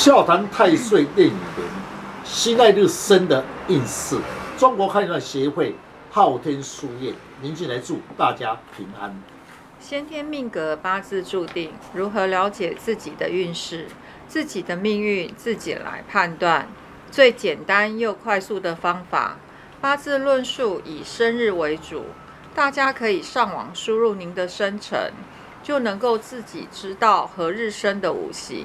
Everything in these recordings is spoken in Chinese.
笑谈太岁炼影年，辛亥日生的运势。中国汉算协会昊天书院，您进来祝大家平安。先天命格八字注定，如何了解自己的运势、自己的命运，自己来判断。最简单又快速的方法，八字论述以生日为主，大家可以上网输入您的生辰，就能够自己知道何日生的五行。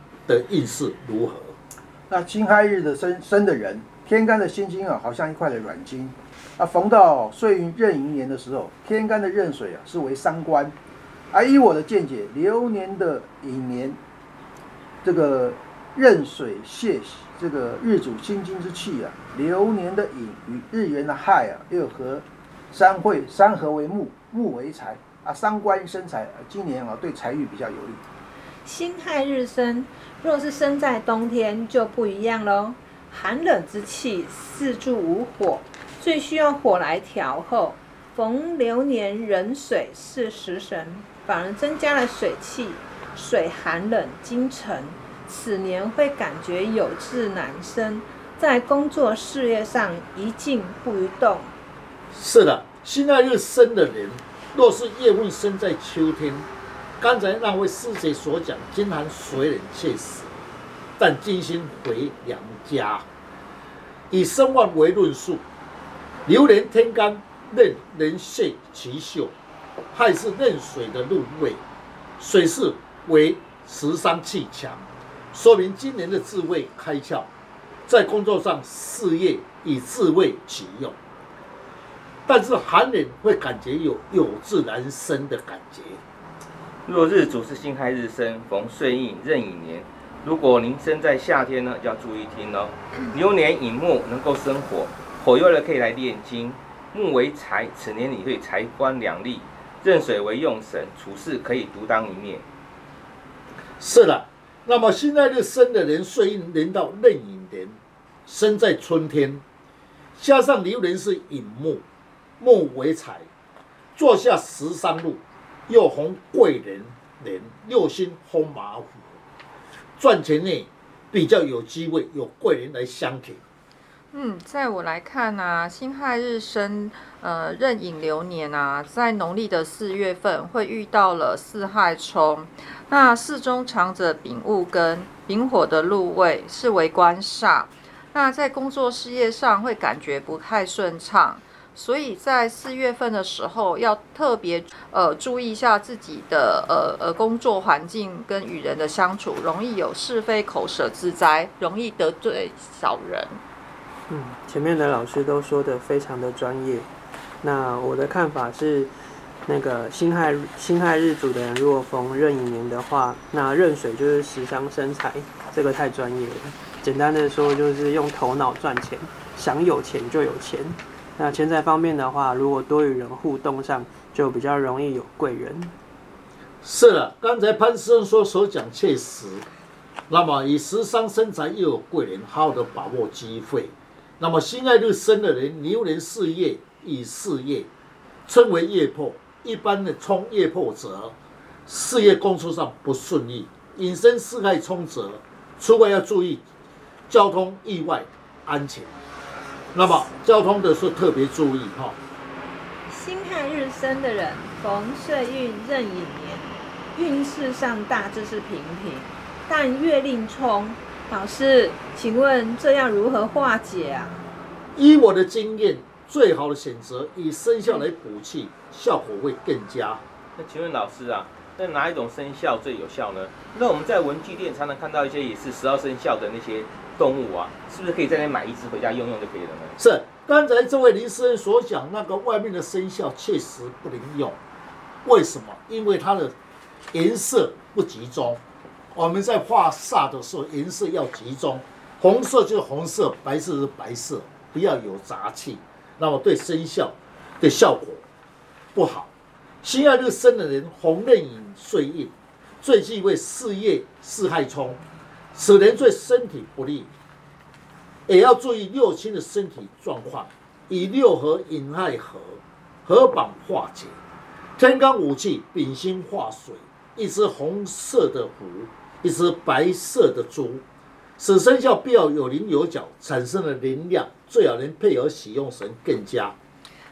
的运势如何？那金亥日的生生的人，天干的辛金啊，好像一块的软金啊。逢到岁运壬寅年的时候，天干的壬水啊是为伤官。而以我的见解，流年的寅年，这个壬水泄这个日主辛金之气啊，流年的寅与日元的亥啊，又和三会三合为木，木为财啊，伤官生财，今年啊对财运比较有利。辛亥日生。若是生在冬天就不一样喽，寒冷之气四柱无火，最需要火来调候。逢流年壬水是食神，反而增加了水气，水寒冷金沉，此年会感觉有志难伸，在工作事业上一静不于动。是的，辛亥日生的人，若是夜问生在秋天。刚才那位师姐所讲，金寒水冷却死，但金星回娘家。以生旺为论述，流年天干任人泄其秀，亥是壬水的入位，水势为食伤气强，说明今年的智慧开窍，在工作上事业以智慧启用，但是寒冷会感觉有有志难伸的感觉。若日主是辛亥日生，逢岁运壬寅年。如果您生在夏天呢，要注意听哦。牛年寅木能够生火，火用了可以来炼金。木为财，此年你会财官两利。壬水为用神，处事可以独当一面。是了，那么辛亥日生的人，岁运连到壬寅年，生在春天，加上牛年是寅木，木为财，坐下十三路。又逢贵人年，六星逢马虎，赚钱呢比较有机会，有贵人来相挺。嗯，在我来看呢，辛亥日生，呃，壬寅流年啊，在农历的四月份会遇到了四害冲，那四中藏着丙戊跟丙火的禄位，是为官煞，那在工作事业上会感觉不太顺畅。所以在四月份的时候，要特别呃注意一下自己的呃呃工作环境跟与人的相处，容易有是非口舌之灾，容易得罪小人。嗯，前面的老师都说的非常的专业。那我的看法是，那个辛亥辛亥日主的人，如果逢壬寅年的话，那壬水就是食伤生财，这个太专业了。简单的说，就是用头脑赚钱，想有钱就有钱。那钱财方面的话，如果多与人互动上，就比较容易有贵人。是了，刚才潘先生说所讲确实。那么以时伤生财又有贵人，好好的把握机会。那么心爱日生的人，牛年事业以事业称为业破，一般的冲业破者，事业工作上不顺利，引申四害冲者，出外要注意交通意外安全。那么交通的时候特别注意哈。辛亥日生的人，逢岁运壬寅年，运势上大致是平平，但月令冲。老师，请问这样如何化解啊？依我的经验，最好的选择以生肖来补气，效果会更佳。那请问老师啊，那哪一种生肖最有效呢？那我们在文具店常常看到一些也是十二生肖的那些。动物啊，是不是可以在那买一只回家用用就可以了呢？是，刚才这位林师恩所讲那个外面的生肖确实不能用，为什么？因为它的颜色不集中，我们在画煞的时候，颜色要集中，红色就是红色，白色是白色，不要有杂气，那么对生肖的效果不好。辛亥日生的人，红刃影岁印，最忌讳事业四害冲，此人对身体不利，也要注意六亲的身体状况，以六合引亥合，合绑化解。天干五气，丙辛化水，一只红色的虎，一只白色的猪，此生肖必要有棱有角，产生了能量，最好能配合喜用神更佳。